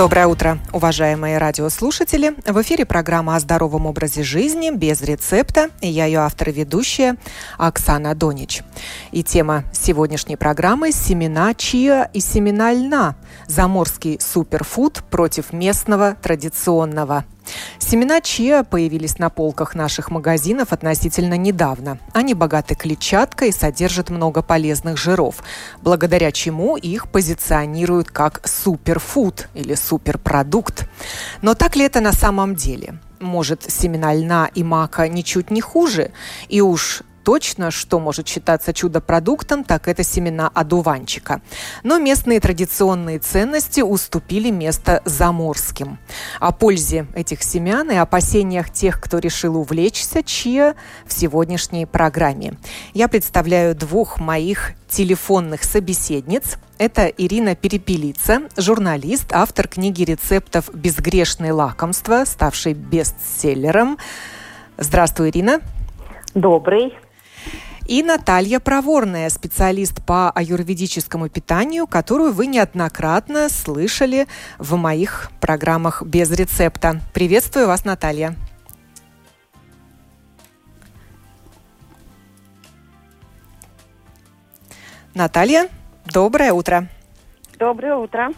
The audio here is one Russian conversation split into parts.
Доброе утро, уважаемые радиослушатели. В эфире программа о здоровом образе жизни без рецепта. И я ее автор и ведущая Оксана Донич. И тема сегодняшней программы – семена чиа и семена льна. Заморский суперфуд против местного традиционного – Семена чиа появились на полках наших магазинов относительно недавно. Они богаты клетчаткой и содержат много полезных жиров, благодаря чему их позиционируют как суперфуд или суперпродукт. Но так ли это на самом деле? Может, семена льна и мака ничуть не хуже? И уж точно, что может считаться чудо-продуктом, так это семена одуванчика. Но местные традиционные ценности уступили место заморским. О пользе этих семян и опасениях тех, кто решил увлечься чья в сегодняшней программе. Я представляю двух моих телефонных собеседниц. Это Ирина Перепелица, журналист, автор книги рецептов «Безгрешные лакомства», ставшей бестселлером. Здравствуй, Ирина. Добрый. И Наталья Проворная, специалист по аюрведическому питанию, которую вы неоднократно слышали в моих программах без рецепта. Приветствую вас, Наталья. Наталья, доброе утро. Доброе утро.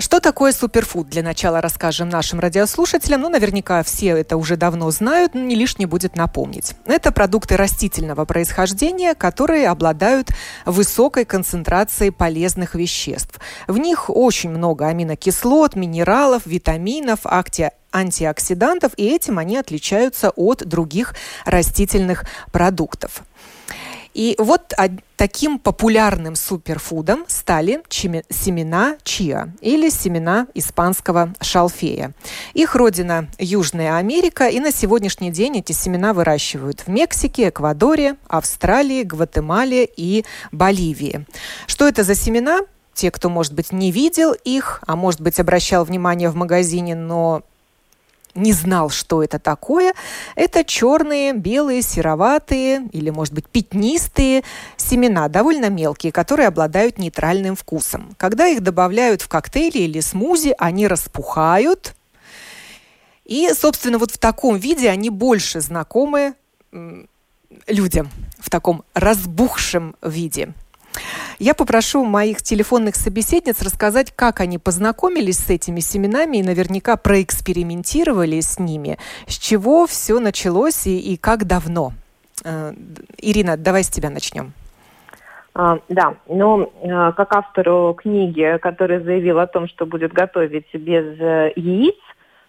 Что такое суперфуд? Для начала расскажем нашим радиослушателям. Ну, наверняка все это уже давно знают, но не лишне будет напомнить. Это продукты растительного происхождения, которые обладают высокой концентрацией полезных веществ. В них очень много аминокислот, минералов, витаминов, акти антиоксидантов, и этим они отличаются от других растительных продуктов. И вот таким популярным суперфудом стали семена чиа или семена испанского шалфея. Их родина Южная Америка, и на сегодняшний день эти семена выращивают в Мексике, Эквадоре, Австралии, Гватемале и Боливии. Что это за семена? Те, кто, может быть, не видел их, а может быть, обращал внимание в магазине, но не знал, что это такое, это черные, белые, сероватые или, может быть, пятнистые семена, довольно мелкие, которые обладают нейтральным вкусом. Когда их добавляют в коктейли или смузи, они распухают. И, собственно, вот в таком виде они больше знакомы людям, в таком разбухшем виде. Я попрошу моих телефонных собеседниц рассказать, как они познакомились с этими семенами и наверняка проэкспериментировали с ними, с чего все началось и, и как давно. Э, Ирина, давай с тебя начнем. А, да, ну, э, как автору книги, который заявил о том, что будет готовить без э, яиц,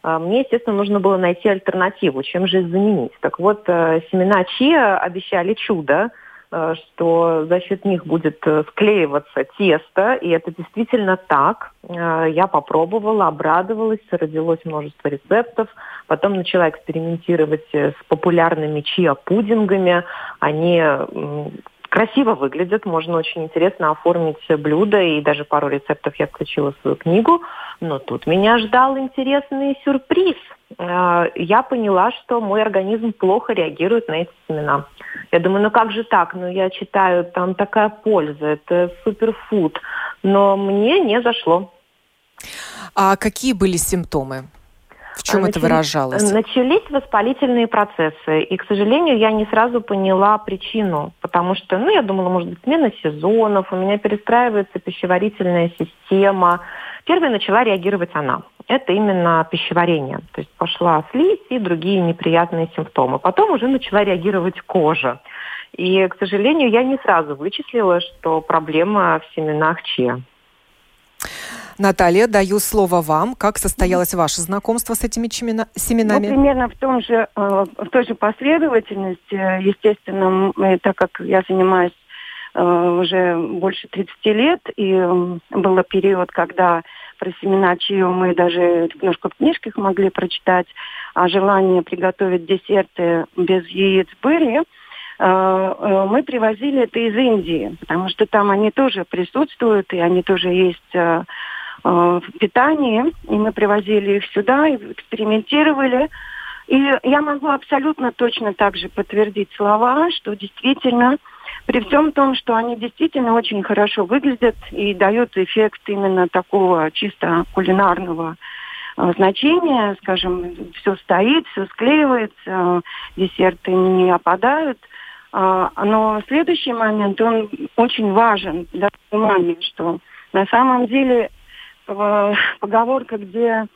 мне, естественно, нужно было найти альтернативу, чем же их заменить. Так вот, семена чиа обещали чудо, что за счет них будет э, склеиваться тесто, и это действительно так. Э, я попробовала, обрадовалась, родилось множество рецептов. Потом начала экспериментировать с популярными чиа-пудингами. Они красиво выглядят, можно очень интересно оформить блюдо, и даже пару рецептов я включила в свою книгу. Но тут меня ждал интересный сюрприз. Я поняла, что мой организм плохо реагирует на эти семена. Я думаю, ну как же так? Ну я читаю, там такая польза, это суперфуд. Но мне не зашло. А какие были симптомы? В чем Начали, это выражалось? Начались воспалительные процессы. И, к сожалению, я не сразу поняла причину. Потому что, ну, я думала, может быть, смена сезонов, у меня перестраивается пищеварительная система. Первой начала реагировать она. Это именно пищеварение. То есть пошла слизь и другие неприятные симптомы. Потом уже начала реагировать кожа. И, к сожалению, я не сразу вычислила, что проблема в семенах чиа. Наталья, даю слово вам. Как состоялось ваше знакомство с этими семенами? Ну, примерно в, том же, э, в той же последовательности. Естественно, так как я занимаюсь э, уже больше 30 лет, и был период, когда про семена чио мы даже немножко в книжках могли прочитать, а желание приготовить десерты без яиц были – мы привозили это из Индии, потому что там они тоже присутствуют, и они тоже есть в питании, и мы привозили их сюда, экспериментировали. И я могу абсолютно точно так же подтвердить слова, что действительно при всем том, что они действительно очень хорошо выглядят и дают эффект именно такого чисто кулинарного э, значения, скажем, все стоит, все склеивается, десерты не опадают. А, но следующий момент, он очень важен для понимания, что на самом деле э, поговорка, где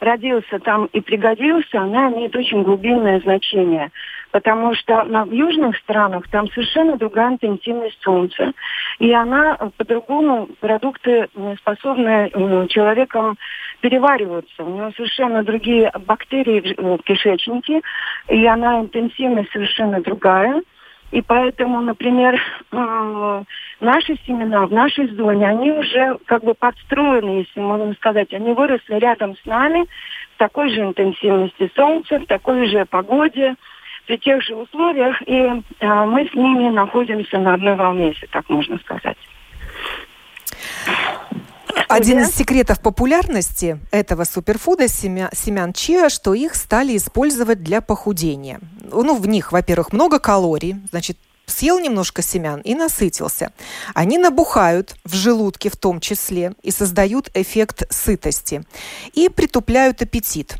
родился там и пригодился, она имеет очень глубинное значение. Потому что на, в южных странах там совершенно другая интенсивность солнца. И она э, по-другому, продукты э, способны э, человеком перевариваться. У него совершенно другие бактерии в кишечнике, и она интенсивность совершенно другая. И поэтому, например, э, наши семена в нашей зоне, они уже как бы подстроены, если можно сказать. Они выросли рядом с нами в такой же интенсивности солнца, в такой же погоде, при тех же условиях. И э, мы с ними находимся на одной волне, если так можно сказать. Один из секретов популярности этого суперфуда семя, семян чиа, что их стали использовать для похудения. Ну, в них, во-первых, много калорий, значит, съел немножко семян и насытился. Они набухают в желудке в том числе и создают эффект сытости и притупляют аппетит.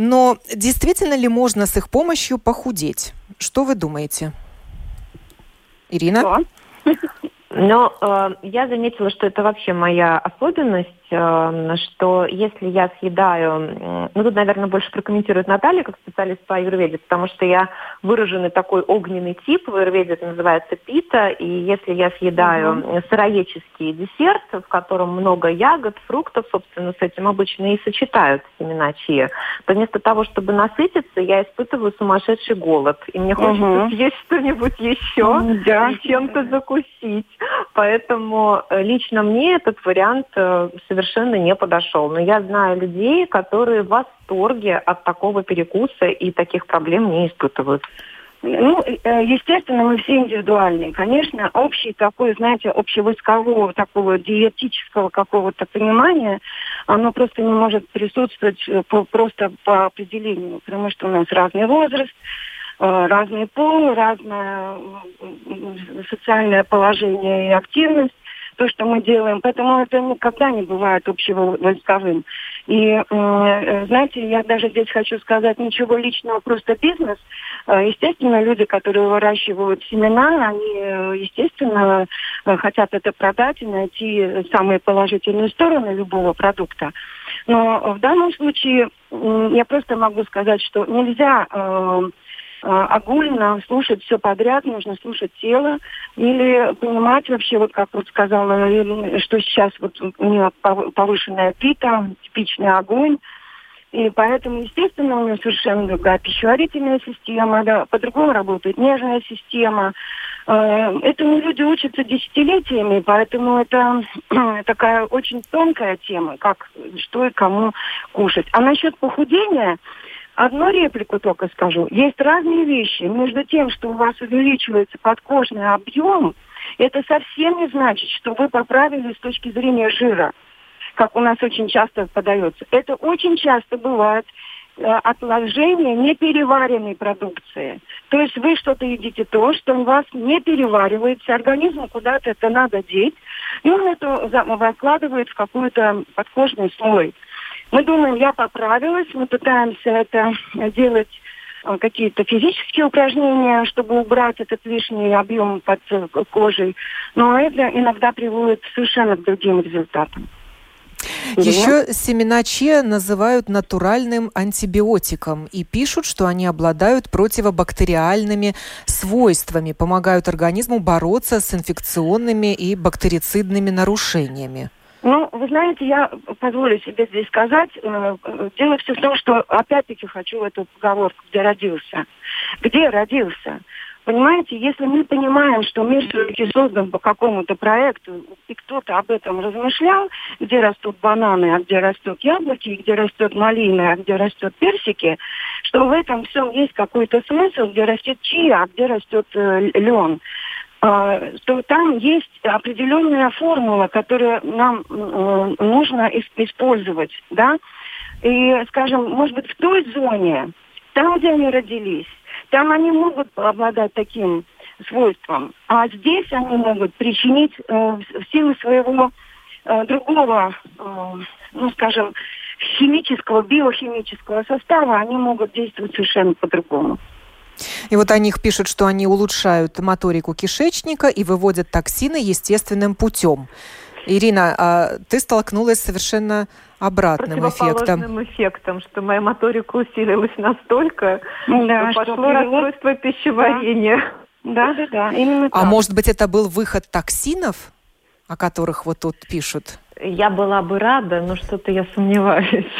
Но действительно ли можно с их помощью похудеть? Что вы думаете? Ирина? Что? Но э, я заметила, что это вообще моя особенность, что если я съедаю, ну тут, наверное, больше прокомментирует Наталья как специалист по аюрведе, потому что я выраженный такой огненный тип, в аюрведе это называется пита, и если я съедаю mm-hmm. сыроедческий десерт, в котором много ягод, фруктов, собственно, с этим обычно и сочетают семена чия, то вместо того, чтобы насытиться, я испытываю сумасшедший голод, и мне хочется mm-hmm. съесть что-нибудь еще mm-hmm. чем-то закусить. Поэтому э, лично мне этот вариант э, совершенно не подошел. Но я знаю людей, которые в восторге от такого перекуса и таких проблем не испытывают. Ну, э, естественно, мы все индивидуальные. Конечно, общий такой, знаете, общевойскового такого диетического какого-то понимания, оно просто не может присутствовать по, просто по определению, потому что у нас разный возраст, Э, разный пол, разное социальное положение и активность, то, что мы делаем. Поэтому это никогда не бывает общего войсковым. И, э, знаете, я даже здесь хочу сказать ничего личного, просто бизнес. Э, естественно, люди, которые выращивают семена, они, естественно, хотят это продать и найти самые положительные стороны любого продукта. Но в данном случае я просто могу сказать, что нельзя а, огульно слушать все подряд, нужно слушать тело или понимать вообще, вот как вот сказала, что сейчас вот у нее повышенная пита, типичный огонь, и поэтому, естественно, у нее совершенно другая пищеварительная система, да, по-другому работает нежная система. А, этому люди учатся десятилетиями, поэтому это такая очень тонкая тема, как что и кому кушать. А насчет похудения, Одну реплику только скажу. Есть разные вещи. Между тем, что у вас увеличивается подкожный объем, это совсем не значит, что вы поправили с точки зрения жира, как у нас очень часто подается. Это очень часто бывает э, отложение непереваренной продукции. То есть вы что-то едите то, что у вас не переваривается, организму куда-то это надо деть, и он это выкладывает в какой-то подкожный слой. Мы думаем, я поправилась, мы пытаемся это делать э, какие-то физические упражнения, чтобы убрать этот лишний объем под кожей. Но это иногда приводит совершенно к другим результатам. Еще семена чиа называют натуральным антибиотиком и пишут, что они обладают противобактериальными свойствами, помогают организму бороться с инфекционными и бактерицидными нарушениями. Ну, вы знаете, я позволю себе здесь сказать, э, дело все в том, что опять-таки хочу эту поговорку, где родился. Где родился? Понимаете, если мы понимаем, что мир все-таки создан по какому-то проекту, и кто-то об этом размышлял, где растут бананы, а где растут яблоки, где растет малина, а где растет персики, что в этом всем есть какой-то смысл, где растет чия, а где растет э, лен то там есть определенная формула, которую нам э, нужно использовать, да, и, скажем, может быть, в той зоне, там, где они родились, там они могут обладать таким свойством, а здесь они могут причинить э, в силу своего э, другого, э, ну, скажем, химического, биохимического состава, они могут действовать совершенно по-другому. И вот о них пишут, что они улучшают моторику кишечника и выводят токсины естественным путем. Ирина, а ты столкнулась с совершенно обратным эффектом. эффектом, что моя моторика усилилась настолько, да, что пошло расстройство пищеварения. Да, да, да, именно А так. может быть, это был выход токсинов, о которых вот тут пишут? Я была бы рада, но что-то я сомневаюсь.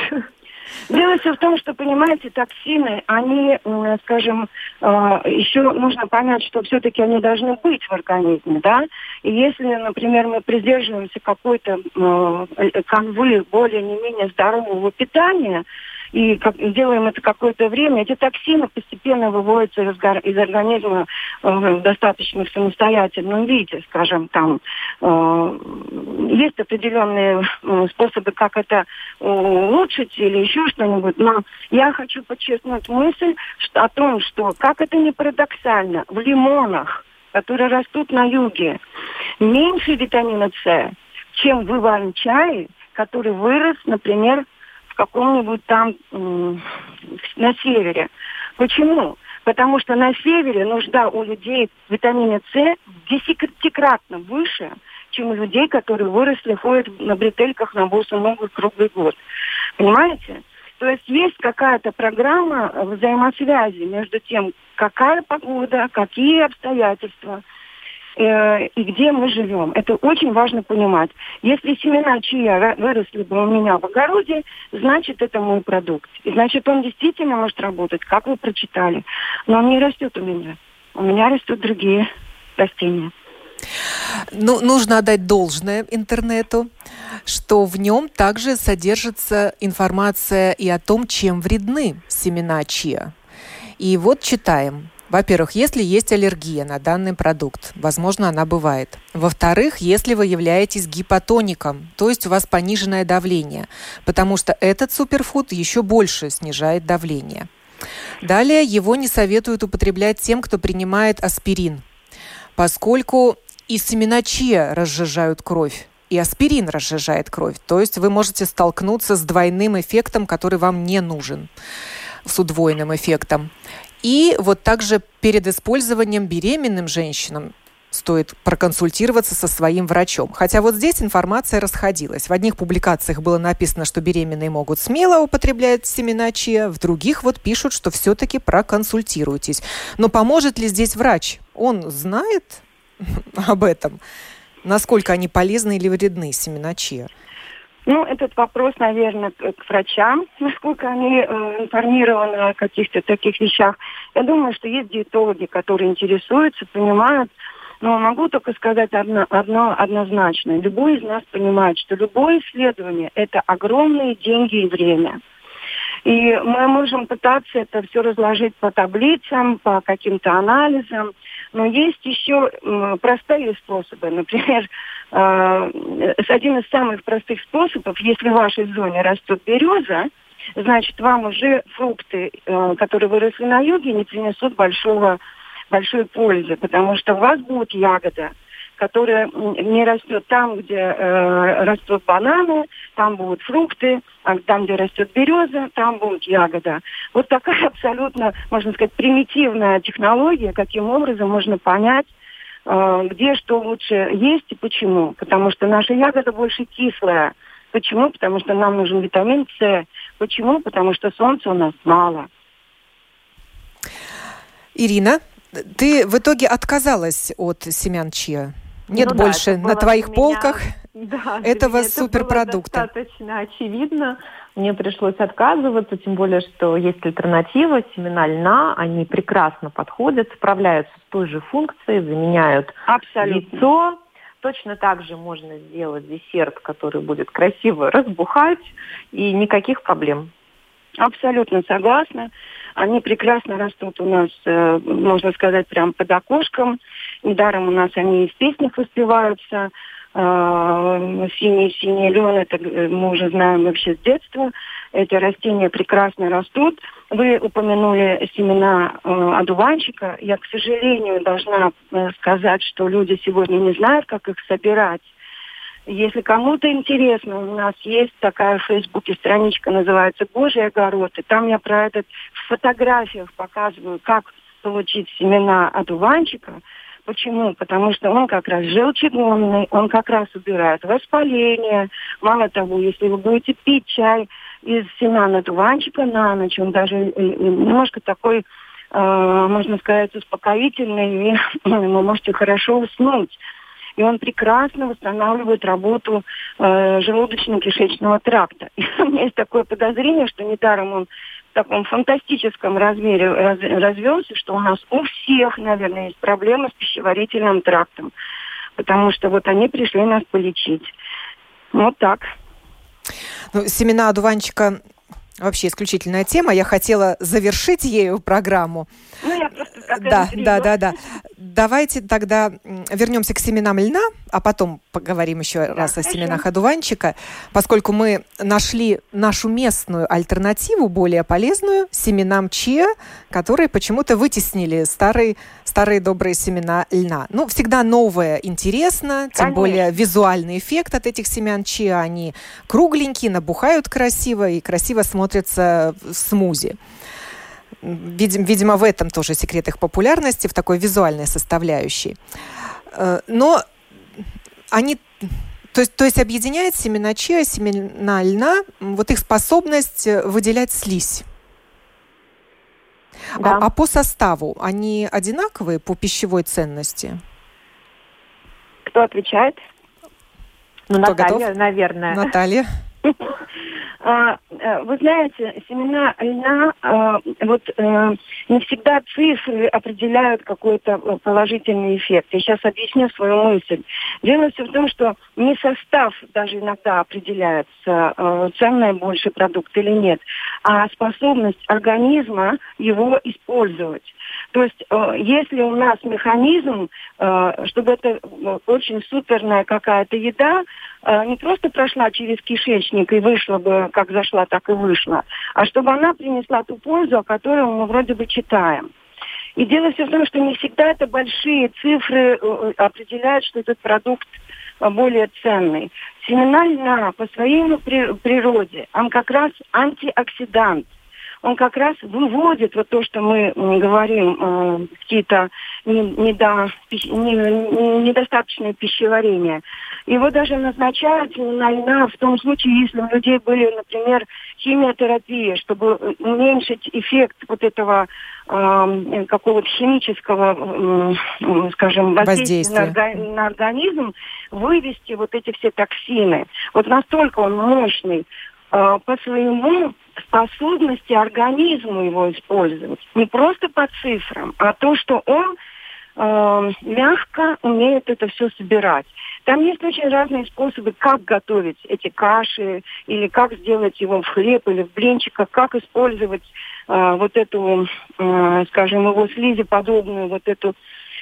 Дело все в том, что, понимаете, токсины, они, скажем, э, еще нужно понять, что все-таки они должны быть в организме, да. И если, например, мы придерживаемся какой-то э, канвы более не менее здорового питания, и как, делаем это какое-то время, эти токсины постепенно выводятся из, из организма э, в достаточно самостоятельном виде, скажем, там э, есть определенные э, способы, как это улучшить или еще что-нибудь, но я хочу подчеркнуть мысль что, о том, что, как это не парадоксально, в лимонах, которые растут на юге, меньше витамина С, чем в иван-чае, который вырос, например, каком-нибудь там на севере. Почему? Потому что на севере нужда у людей в витамине С десятикратно выше, чем у людей, которые выросли, ходят на бретельках на босу ногу круглый год. Понимаете? То есть есть какая-то программа взаимосвязи между тем, какая погода, какие обстоятельства – э, и где мы живем. Это очень важно понимать. Если семена чия выросли бы у меня в огороде, значит, это мой продукт. И значит, он действительно может работать, как вы прочитали. Но он не растет у меня. У меня растут другие растения. Ну, нужно отдать должное интернету, что в нем также содержится информация и о том, чем вредны семена чиа. И вот читаем. Во-первых, если есть аллергия на данный продукт, возможно, она бывает. Во-вторых, если вы являетесь гипотоником, то есть у вас пониженное давление, потому что этот суперфуд еще больше снижает давление. Далее его не советуют употреблять тем, кто принимает аспирин, поскольку и семена чия разжижают кровь, и аспирин разжижает кровь. То есть вы можете столкнуться с двойным эффектом, который вам не нужен, с удвоенным эффектом. И вот также перед использованием беременным женщинам стоит проконсультироваться со своим врачом. Хотя вот здесь информация расходилась. В одних публикациях было написано, что беременные могут смело употреблять семена чиа, в других вот пишут, что все-таки проконсультируйтесь. Но поможет ли здесь врач? Он знает об этом? Насколько они полезны или вредны, семена чиа? Ну, этот вопрос, наверное, к врачам, насколько они э, информированы о каких-то таких вещах. Я думаю, что есть диетологи, которые интересуются, понимают. Но могу только сказать одно, одно однозначно. Любой из нас понимает, что любое исследование – это огромные деньги и время. И мы можем пытаться это все разложить по таблицам, по каким-то анализам. Но есть еще простые способы. Например, э, один из самых простых способов, если в вашей зоне растет береза, значит, вам уже фрукты, э, которые выросли на юге, не принесут большого, большой пользы, потому что у вас будет ягода – которая не растет там, где э, растут бананы, там будут фрукты, а там, где растет береза, там будет ягода. Вот такая абсолютно, можно сказать, примитивная технология, каким образом можно понять, э, где что лучше есть и почему. Потому что наша ягода больше кислая. Почему? Потому что нам нужен витамин С. Почему? Потому что солнца у нас мало. Ирина, ты в итоге отказалась от семян чиа? Нет ну, больше да, на твоих полках да, этого суперпродукта. Это достаточно очевидно. Мне пришлось отказываться, тем более, что есть альтернатива, семена льна, они прекрасно подходят, справляются с той же функцией, заменяют Абсолютно. яйцо. Точно так же можно сделать десерт, который будет красиво разбухать, и никаких проблем. Абсолютно согласна. Они прекрасно растут у нас, э, можно сказать, прямо под окошком. Недаром у нас они из песнях воспеваются. Синий-синий лен, это э, мы уже знаем вообще с детства. Эти растения прекрасно растут. Вы упомянули семена э, одуванчика. Я, к сожалению, должна сказать, что люди сегодня не знают, как их собирать. Если кому-то интересно, у нас есть такая в Фейсбуке страничка, называется «Божий огород», и там я про этот в фотографиях показываю, как получить семена одуванчика. Почему? Потому что он как раз желчегонный, он как раз убирает воспаление. Мало того, если вы будете пить чай из семян одуванчика на ночь, он даже э, э, немножко такой, э, можно сказать, успокоительный, и вы можете хорошо уснуть и он прекрасно восстанавливает работу э, желудочно-кишечного тракта. И у меня есть такое подозрение, что недаром он таком фантастическом размере раз, развелся, что у нас у всех, наверное, есть проблемы с пищеварительным трактом. Потому что вот они пришли нас полечить. Вот так. Ну, семена одуванчика вообще исключительная тема. Я хотела завершить ею программу. Ну, я просто да, да, да, да. Давайте тогда вернемся к семенам льна, а потом поговорим еще да, раз хорошо. о семенах одуванчика, поскольку мы нашли нашу местную альтернативу, более полезную, семенам чиа, которые почему-то вытеснили старые, старые добрые семена льна. Ну, всегда новое интересно, тем Конечно. более визуальный эффект от этих семян чиа. Они кругленькие, набухают красиво и красиво смотрятся в смузи. Видим, видимо, в этом тоже секрет их популярности, в такой визуальной составляющей. Э, но они то есть, то есть объединяет семена чиа, семена льна, вот их способность э, выделять слизь. А, да. А, а по составу они одинаковые по пищевой ценности? Кто отвечает? Ну, Кто Наталья, готов? наверное. Наталья. А, э, вы знаете, семена льна, а, вот э, не всегда цифры определяют какой-то э, положительный эффект. Я сейчас объясню свою мысль. Дело все в том, что не состав даже иногда определяется, ценный больше продукт или нет, а способность организма его использовать. То есть, если у нас механизм, чтобы это очень суперная какая-то еда, не просто прошла через кишечник и вышла бы как зашла, так и вышла, а чтобы она принесла ту пользу, о которой мы вроде бы читаем. И дело все в том, что не всегда это большие цифры э, э, определяют, что этот продукт э, более ценный. Семена льна по своей природе, он как раз антиоксидант он как раз выводит вот то, что мы говорим, э, какие-то недо, недостаточное пищеварение. Его даже назначают на льна в том случае, если у людей были, например, химиотерапия, чтобы уменьшить эффект вот этого э, какого-то химического, э, скажем, воздействия, воздействия. На, на организм, вывести вот эти все токсины. Вот настолько он мощный по своему способности организму его использовать. Не просто по цифрам, а то, что он э, мягко умеет это все собирать. Там есть очень разные способы, как готовить эти каши, или как сделать его в хлеб или в блинчиках, как использовать э, вот эту, э, скажем, его слизи подобную вот эту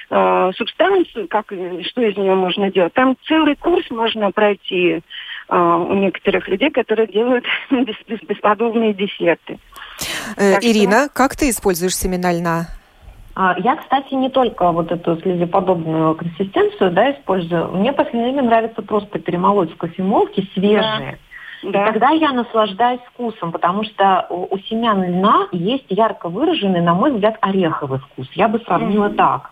э, субстанцию, как, что из нее можно делать. Там целый курс можно пройти э, у некоторых людей, которые делают бес, бес, бесподобные десерты. Э, Ирина, что... как ты используешь семена льна? А, я, кстати, не только вот эту слезеподобную консистенцию да, использую. Мне в последнее время нравится просто перемолоть в кофемолке свежие. Да. Да. И тогда я наслаждаюсь вкусом, потому что у, у семян льна есть ярко выраженный, на мой взгляд, ореховый вкус. Я бы сравнила mm-hmm. так.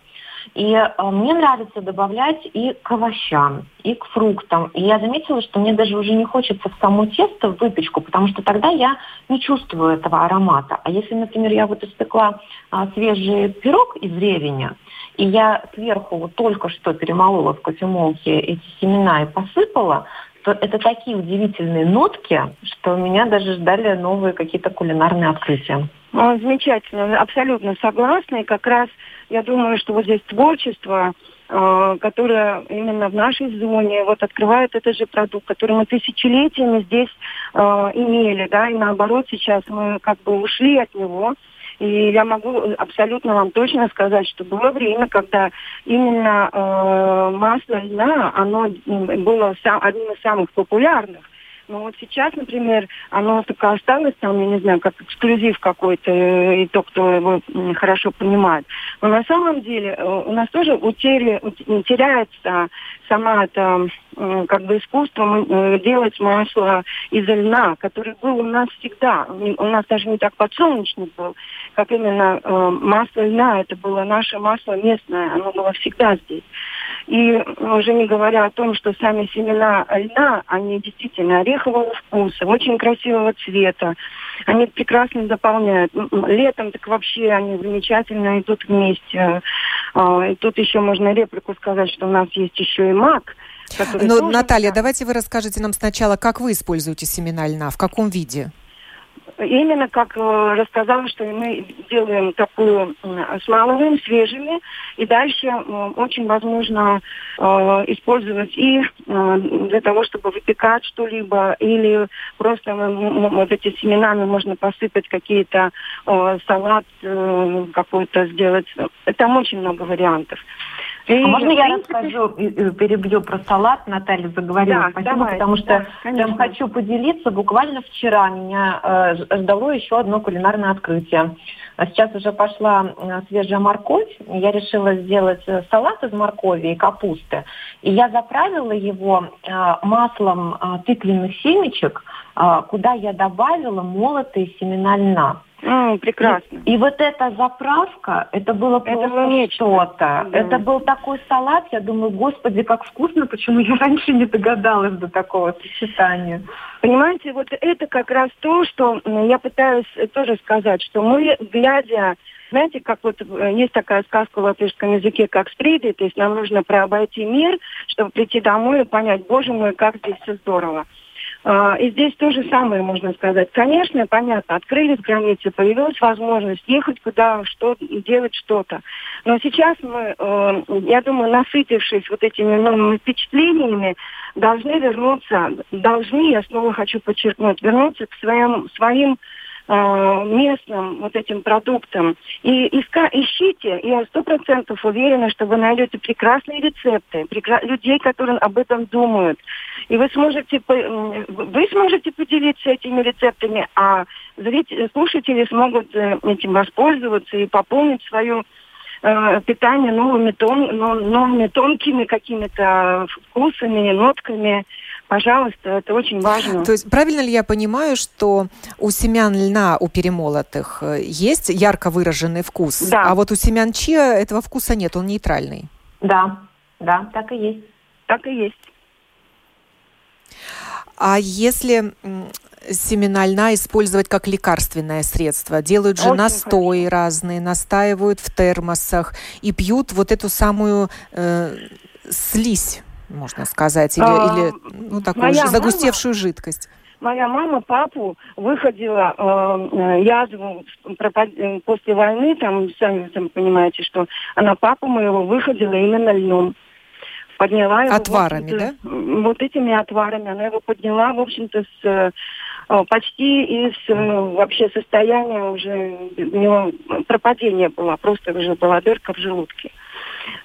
И э, мне нравится добавлять и к овощам, и к фруктам. И я заметила, что мне даже уже не хочется в само тесто, в выпечку, потому что тогда я не чувствую этого аромата. А если, например, я вот испекла а, свежий пирог из ревеня, и я сверху вот только что перемолола в кофемолке эти семена и посыпала, то это такие удивительные нотки, что меня даже ждали новые какие-то кулинарные открытия. Замечательно, абсолютно согласна. И как раз я думаю, что вот здесь творчество, э, которое именно в нашей зоне вот открывает этот же продукт, который мы тысячелетиями здесь э, имели, да, и наоборот сейчас мы как бы ушли от него, и я могу абсолютно вам точно сказать, что было время, когда именно э, масло льна, оно было сам, одним из самых популярных. Но вот сейчас, например, оно только осталось там, я не знаю, как эксклюзив какой-то, э, и то, кто его хорошо понимает. Но на самом деле э, у нас тоже утери, теряется сама эта как бы искусство э, делать масло из льна, который был у нас всегда. У нас даже не так подсолнечник был, как именно масло льна. Это было наше масло местное, оно было всегда здесь. И уже не говоря о том, что сами семена льна, они действительно орехового вкуса, очень красивого цвета. Они прекрасно заполняют. Летом так вообще они замечательно идут вместе. А, и тут еще можно реплику сказать, что у нас есть еще и мак. Но, Наталья, давайте вы расскажете нам сначала, как вы используете семена льна, в каком виде? Именно как э, рассказала, что мы делаем такую, смалываем свежими, и дальше э, очень возможно э, использовать и для того, чтобы выпекать что-либо, или просто вот эти семенами можно посыпать какие-то салат какой-то сделать. Там очень много вариантов. И, а можно я принципе... расскажу, перебью про салат, Наталья заговорила, да, спасибо, давай, потому что да, прям хочу поделиться. Буквально вчера меня э, ждало еще одно кулинарное открытие. А сейчас уже пошла э, свежая морковь. Я решила сделать э, салат из моркови и капусты. И я заправила его э, маслом э, тыквенных семечек, э, куда я добавила молотые семена льна. Mm, прекрасно. И, и вот эта заправка, это было просто что-то. Да. Это был такой салат, я думаю, господи, как вкусно, почему я раньше не догадалась до такого сочетания. Понимаете, вот это как раз то, что я пытаюсь тоже сказать, что мы, глядя знаете, как вот э, есть такая сказка в латышском языке, как сприды, то есть нам нужно прообойти мир, чтобы прийти домой и понять, боже мой, как здесь все здорово. А, и здесь то же самое можно сказать. Конечно, понятно, открылись границы, появилась возможность ехать куда, что, делать что-то. Но сейчас мы, э, я думаю, насытившись вот этими новыми впечатлениями, должны вернуться, должны, я снова хочу подчеркнуть, вернуться к своим, своим Э, местным вот этим продуктам. И иска, ищите, я сто процентов уверена, что вы найдете прекрасные рецепты, прекра... людей, которые об этом думают. И вы сможете, вы сможете поделиться этими рецептами, а зрители, слушатели смогут э, этим воспользоваться и пополнить свою э, питание новыми, тон, новыми тонкими какими-то вкусами, нотками. Пожалуйста, это очень важно. То есть правильно ли я понимаю, что у семян льна, у перемолотых, э, есть ярко выраженный вкус, да. а вот у семян чиа этого вкуса нет, он нейтральный? Да, да, так и есть. Так и есть. А если семена льна использовать как лекарственное средство. Делают же Очень настои хорошо. разные, настаивают в термосах и пьют вот эту самую э, слизь можно сказать, или, а, или ну, такую же загустевшую мама, жидкость? Моя мама папу выходила э, язву э, после войны, там, сами там понимаете, что она папу моего выходила именно льном. Подняла его. Отварами, да? Вот этими отварами. Она его подняла, в общем-то, с э, почти из э, вообще состояния уже у него пропадение было, просто уже была дырка в желудке.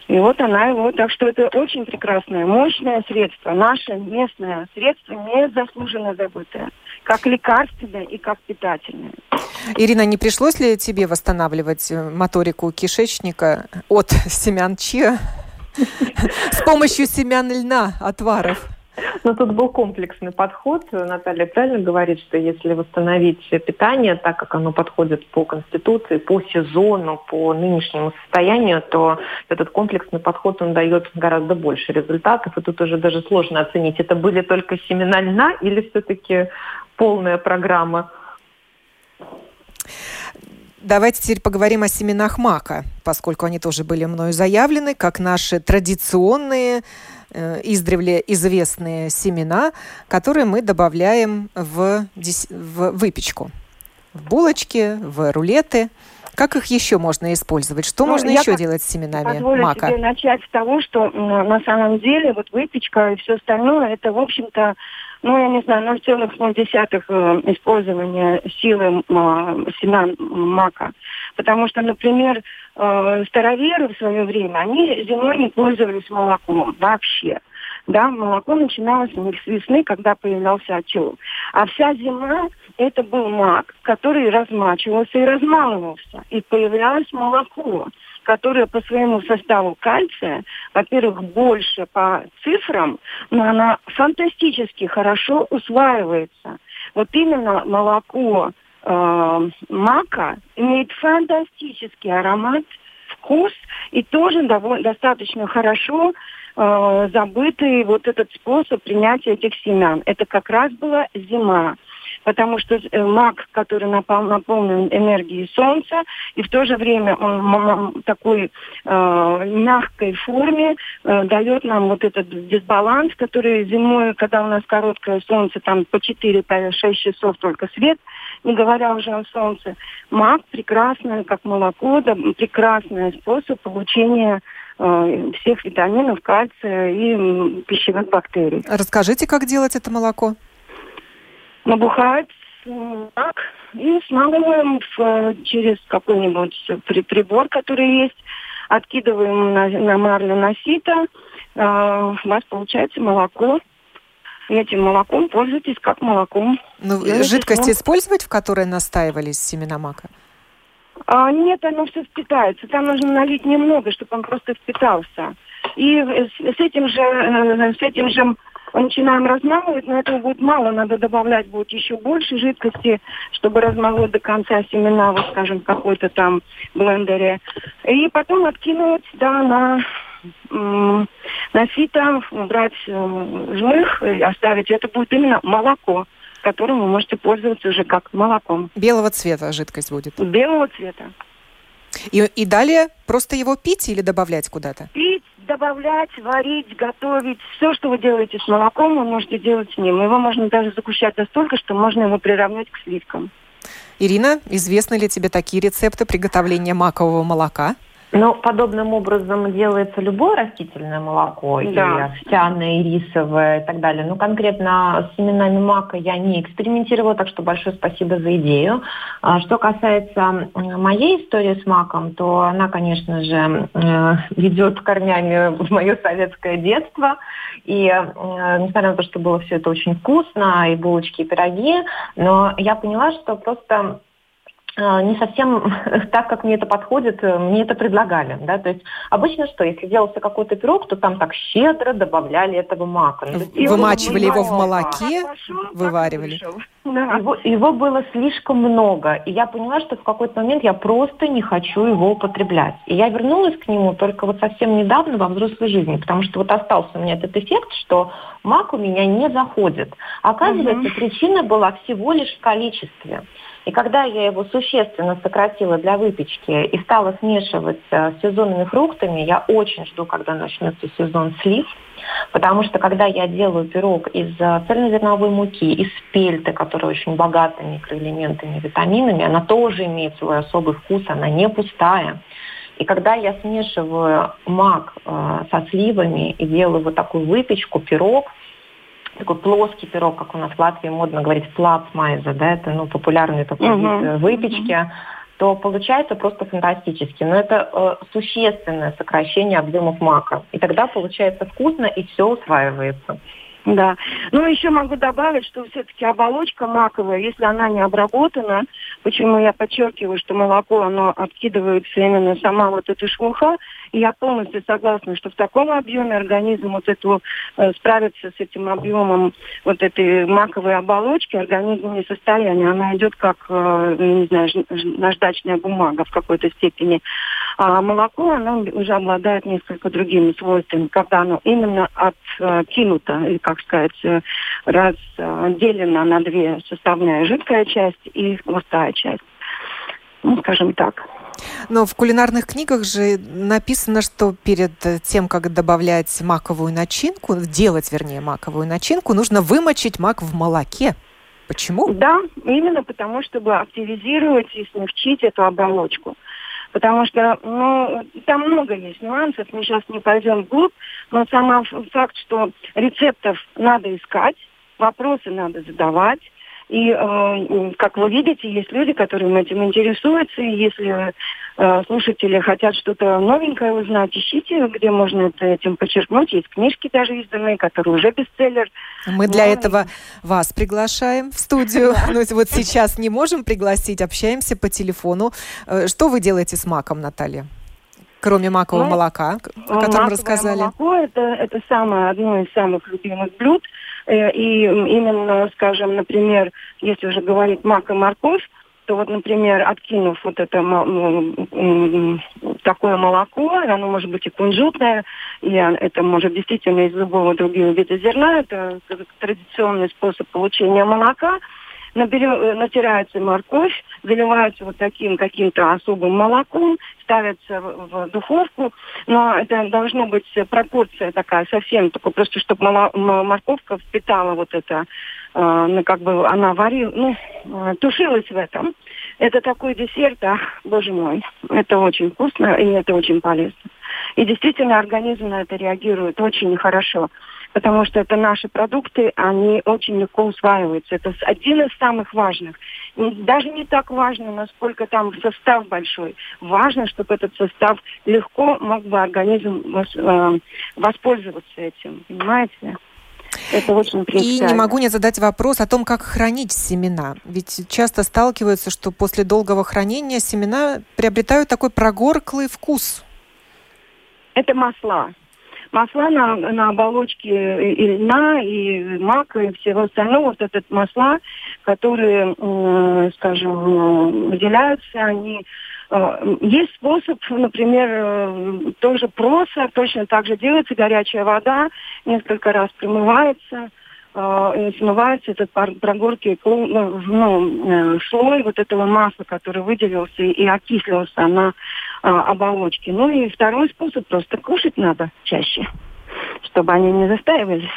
И вот она его, так что это очень прекрасное, мощное средство, наше местное средство, незаслуженно забытое, как лекарственное и как питательное. Ирина, не пришлось ли тебе восстанавливать э, моторику кишечника от семян чиа с помощью семян льна, отваров? Но тут был комплексный подход. Наталья правильно говорит, что если восстановить питание так, как оно подходит по Конституции, по сезону, по нынешнему состоянию, то этот комплексный подход, он дает гораздо больше результатов. И тут уже даже сложно оценить, это были только семена льна или все-таки полная программа Давайте теперь поговорим о семенах мака, поскольку они тоже были мною заявлены, как наши традиционные, издревле известные семена, которые мы добавляем в, в выпечку, в булочки, в рулеты. Как их еще можно использовать? Что ну, можно еще делать с семенами позволю мака? Себе начать с того, что на самом деле вот выпечка и все остальное, это, в общем-то, ну, я не знаю, 0,0 э, использования силы семян мака. Потому что, например, э, староверы в свое время, они зимой не пользовались молоком вообще. Да, молоко начиналось у них с весны, когда появлялся отел. А вся зима это был мак, который размачивался и размалывался. И появлялось молоко которая по своему составу кальция, во-первых, больше по цифрам, но она фантастически хорошо усваивается. Вот именно молоко э, мака имеет фантастический аромат, вкус и тоже довольно, достаточно хорошо э, забытый вот этот способ принятия этих семян. Это как раз была зима потому что э, маг, который наполнен энергией солнца, и в то же время он такой э, мягкой форме э, дает нам вот этот дисбаланс, который зимой, когда у нас короткое солнце, там по 4-6 часов только свет, не говоря уже о солнце, маг прекрасный, как молоко, да, прекрасный способ получения э, всех витаминов, кальция и пищевых бактерий. Расскажите, как делать это молоко? Набухать так и смалываем в, через какой-нибудь при, прибор, который есть, откидываем на, на марлю на сито, э, у вас получается молоко. И этим молоком пользуйтесь как молоком. Ну, жидкость ну, использовать, в которой настаивались семена мака? А, нет, оно все впитается. Там нужно налить немного, чтобы он просто впитался. И с, с этим же, э, с этим же начинаем размалывать, но этого будет мало, надо добавлять будет еще больше жидкости, чтобы размолоть до конца семена, вот скажем, в какой-то там блендере. И потом откинуть, да, на на сито, брать э, жмых оставить. Это будет именно молоко, которым вы можете пользоваться уже как молоком. Белого цвета жидкость будет? Белого цвета. И, и далее просто его пить или добавлять куда-то? Пить, добавлять, варить, готовить. Все, что вы делаете с молоком, вы можете делать с ним. Его можно даже закущать настолько, что можно его приравнять к сливкам. Ирина, известны ли тебе такие рецепты приготовления макового молока? Ну, подобным образом делается любое растительное молоко, да. и овсяное, и рисовое, и так далее. Ну, конкретно с семенами мака я не экспериментировала, так что большое спасибо за идею. А, что касается моей истории с маком, то она, конечно же, э, ведет корнями в мое советское детство. И э, несмотря на то, что было все это очень вкусно, и булочки, и пироги, но я поняла, что просто не совсем так, как мне это подходит, э, мне это предлагали. Да? То есть обычно что, если делался какой-то пирог, то там так щедро добавляли этого мака. Ну, Вымачивали его в молоке, вываривали. Да. Его, его было слишком много, и я поняла, что в какой-то момент я просто не хочу его употреблять. И я вернулась к нему только вот совсем недавно во взрослой жизни, потому что вот остался у меня этот эффект, что мак у меня не заходит. Оказывается, угу. причина была всего лишь в количестве. И когда я его существенно сократила для выпечки и стала смешивать э, с сезонными фруктами, я очень жду, когда начнется сезон слив, потому что когда я делаю пирог из э, цельнозерновой муки, из пельты, которая очень богата микроэлементами, витаминами, она тоже имеет свой особый вкус, она не пустая. И когда я смешиваю мак э, со сливами и делаю вот такую выпечку, пирог – такой плоский пирог, как у нас в Латвии модно говорить, плацмайза, да, это ну, популярный такой uh-huh. вид выпечки, uh-huh. то получается просто фантастически. Но это э, существенное сокращение объемов мака. И тогда получается вкусно и все усваивается. Да. Ну, еще могу добавить, что все-таки оболочка маковая, если она не обработана, почему я подчеркиваю, что молоко, оно откидывается именно сама вот эта шелуха, и я полностью согласна, что в таком объеме организм вот эту, э, справится с этим объемом вот этой маковой оболочки, организм не в состоянии. Она идет как, э, не знаю, наждачная бумага в какой-то степени. А молоко, оно уже обладает несколько другими свойствами, когда оно именно откинуто, или, как сказать, разделено на две составные, жидкая часть и густая часть. ну, скажем так. Но в кулинарных книгах же написано, что перед тем, как добавлять маковую начинку, делать, вернее, маковую начинку, нужно вымочить мак в молоке. Почему? Да, именно потому, чтобы активизировать и смягчить эту оболочку. Потому что, ну, там много есть нюансов, мы сейчас не пойдем вглубь, но сам факт, что рецептов надо искать, вопросы надо задавать, и, э, как вы видите, есть люди, которые этим интересуются. И если э, слушатели хотят что-то новенькое узнать, ищите, где можно это, этим подчеркнуть. Есть книжки даже изданные, которые уже бестселлер. Мы для Но... этого вас приглашаем в студию. Но вот сейчас не можем пригласить, общаемся по телефону. Э, что вы делаете с маком, Наталья? Кроме макового ну, молока, о котором рассказали. молоко это, это самое, одно из самых любимых блюд. Э, и именно, скажем, например, если уже говорить мак и морковь, то вот, например, откинув вот это такое молоко, оно может быть и кунжутное, и это может действительно из любого другого вида зерна, это традиционный способ получения молока – наберем, э, натирается морковь, заливается вот таким каким-то особым молоком, ставится в, в духовку, но это должно быть пропорция такая совсем, только просто чтобы морковка впитала вот это, э, ну, как бы она варила, ну, э, тушилась в этом. Это такой десерт, ах, боже мой, это очень вкусно и это очень полезно. И действительно организм на это реагирует очень хорошо потому что это наши продукты, они очень легко усваиваются. Это один из самых важных. Даже не так важно, насколько там состав большой. Важно, чтобы этот состав легко мог бы организм э, воспользоваться этим. Понимаете? Это очень И не могу не задать вопрос о том, как хранить семена. Ведь часто сталкиваются, что после долгого хранения семена приобретают такой прогорклый вкус. Это масла масла на, на оболочке и льна, и мака, и всего остального, вот этот масла, которые, скажем, выделяются, они э, есть способ, например, э, тоже проса, точно так же делается горячая вода, несколько раз промывается, э, смывается этот прогорклый ну, ну, слой вот этого масла, который выделился и окислился на а, оболочки. Ну и второй способ просто кушать надо чаще, чтобы они не застаивались.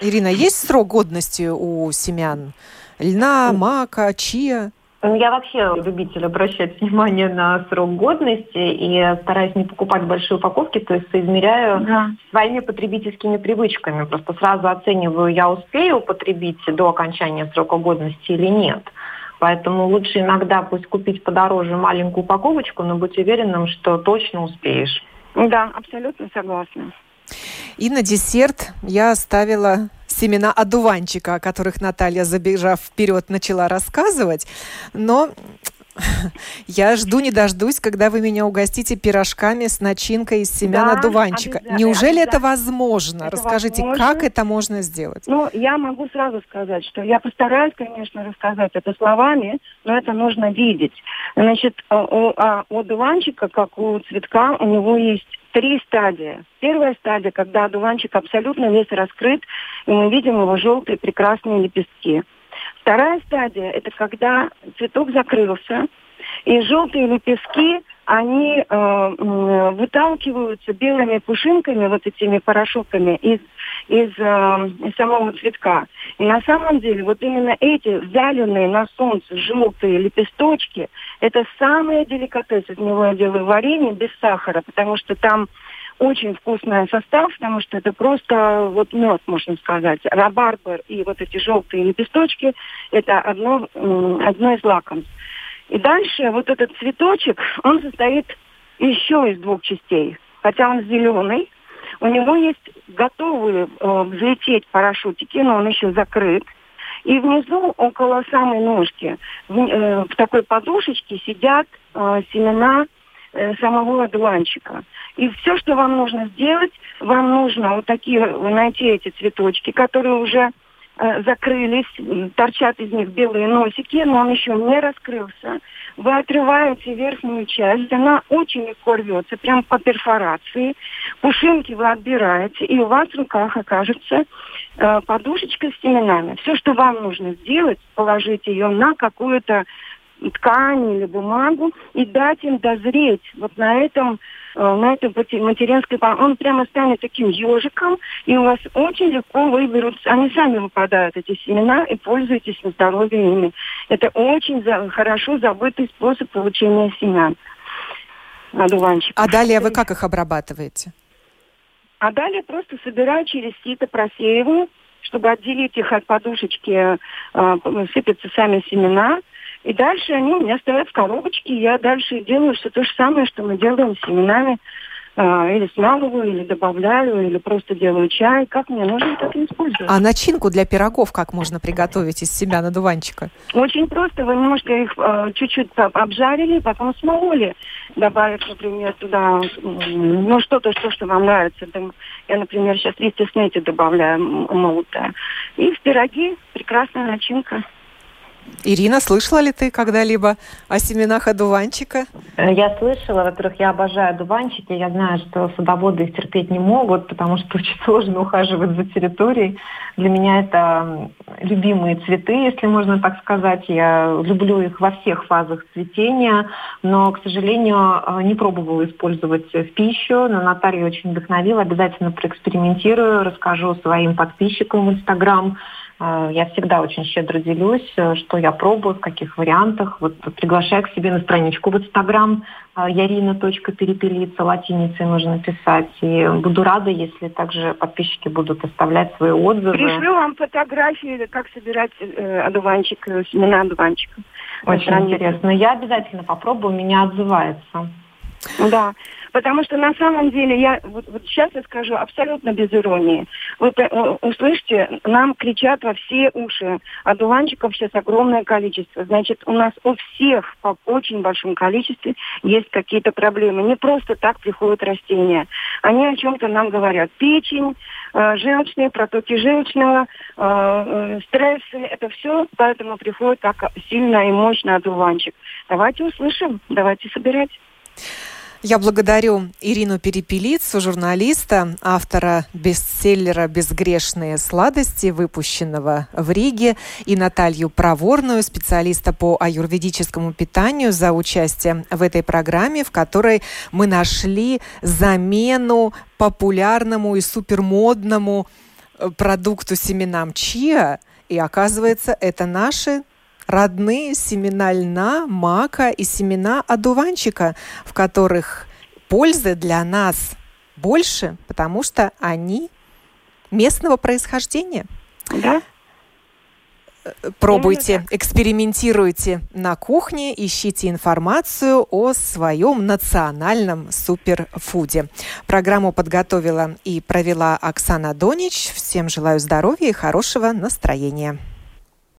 Ирина, есть срок годности у семян? Льна, мака, чия? Ну, я вообще любитель обращать внимание на срок годности и стараюсь не покупать большие упаковки, то есть соизмеряю да. своими потребительскими привычками. Просто сразу оцениваю, я успею употребить до окончания срока годности или нет. Поэтому лучше иногда пусть купить подороже маленькую упаковочку, но быть уверенным, что точно успеешь. Да, абсолютно согласна. И на десерт я оставила семена одуванчика, о которых Наталья, забежав вперед, начала рассказывать. Но я жду не дождусь, когда вы меня угостите пирожками с начинкой из семян да, одуванчика. Неужели это возможно? Это Расскажите, возможно. как это можно сделать? Ну, я могу сразу сказать, что я постараюсь, конечно, рассказать это словами, но это нужно видеть. Значит, а, у, а, у одуванчика, как у цветка, у него есть три стадии. Первая стадия, когда одуванчик абсолютно весь раскрыт, и мы видим его желтые прекрасные лепестки. Вторая стадия – это когда цветок закрылся, и желтые лепестки, они э, выталкиваются белыми пушинками, вот этими порошоками из, из, э, из самого цветка. И на самом деле вот именно эти вяленые на солнце желтые лепесточки, это самое деликатес. Из него я делаю варенье без сахара, потому что там очень вкусный состав, потому что это просто вот мед, можно сказать. Рабарбер и вот эти желтые лепесточки – это одно, одно из лакомств. И дальше вот этот цветочек, он состоит еще из двух частей. Хотя он зеленый, у него есть готовые э, взлететь парашютики, но он еще закрыт. И внизу, около самой ножки, в, э, в такой подушечке сидят э, семена самого одуванчика. И все, что вам нужно сделать, вам нужно вот такие найти эти цветочки, которые уже э, закрылись, торчат из них белые носики, но он еще не раскрылся. Вы отрываете верхнюю часть, она очень легко рвется, прям по перфорации. Пушинки вы отбираете, и у вас в руках окажется э, подушечка с семенами. Все, что вам нужно сделать, положить ее на какую-то ткань или бумагу и дать им дозреть вот на этом Э, на этой материнской он прямо станет таким ежиком, и у вас очень легко выберут, они сами выпадают, эти семена, и пользуйтесь на здоровье ими. Это очень за, хорошо забытый способ получения семян. Одуванчиков. А далее вы как их обрабатываете? А далее просто собираю через сито, просеиваю, чтобы отделить их от подушечки, э, сыпятся сами семена, и дальше они у меня стоят в коробочке, и я дальше делаю все то же самое, что мы делаем с семенами. А, или смалываю, или добавляю, или просто делаю чай. Как мне нужно, так и использую. А начинку для пирогов как можно приготовить из семян одуванчика? Очень просто. Вы немножко их э, чуть-чуть обжарили, потом смололи. Добавив, например, туда, ну, что-то, что, что вам нравится. Я, например, сейчас листья снети добавляю молотое. И в пироги прекрасная начинка. Ирина, слышала ли ты когда-либо о семенах одуванчика? Э, я слышала. Во-первых, я обожаю одуванчики. Я знаю, что садоводы их терпеть не могут, потому что очень сложно ухаживать за территорией. Для меня это любимые цветы, если можно так сказать. Я люблю их во всех фазах цветения, но, к сожалению, э, не пробовала использовать в пищу. Но Наталья очень вдохновила. Обязательно проэкспериментирую, расскажу своим подписчикам в Инстаграм я всегда очень щедро делюсь, э, что я пробую, в каких вариантах. Вот приглашаю к себе на страничку в Инстаграм э, ярина.перепелица, латиницей нужно писать. И буду рада, если также подписчики будут оставлять свои отзывы. Пришлю вам фотографии, как собирать э, одуванчик, семена одуванчика. Очень интересно. Я обязательно попробую, меня отзывается. Да. Потому что на самом деле, я вот, вот сейчас я скажу абсолютно без иронии. Вы услышите, нам кричат во все уши. Одуванчиков сейчас огромное количество. Значит, у нас у всех по очень большом количестве есть какие-то проблемы. Не просто так приходят растения. Они о чем-то нам говорят. Печень, э, желчные, протоки желчного, э, э, стрессы. Это все, поэтому приходит так сильно и мощно одуванчик. Давайте услышим, давайте собирать. Я благодарю Ирину Перепелицу, журналиста, автора бестселлера «Безгрешные сладости», выпущенного в Риге, и Наталью Проворную, специалиста по аюрведическому питанию, за участие в этой программе, в которой мы нашли замену популярному и супермодному э, продукту семенам чиа. И оказывается, это наши родные семена льна, мака и семена одуванчика, в которых пользы для нас больше, потому что они местного происхождения. Да. Пробуйте, экспериментируйте на кухне, ищите информацию о своем национальном суперфуде. Программу подготовила и провела Оксана Донич. Всем желаю здоровья и хорошего настроения.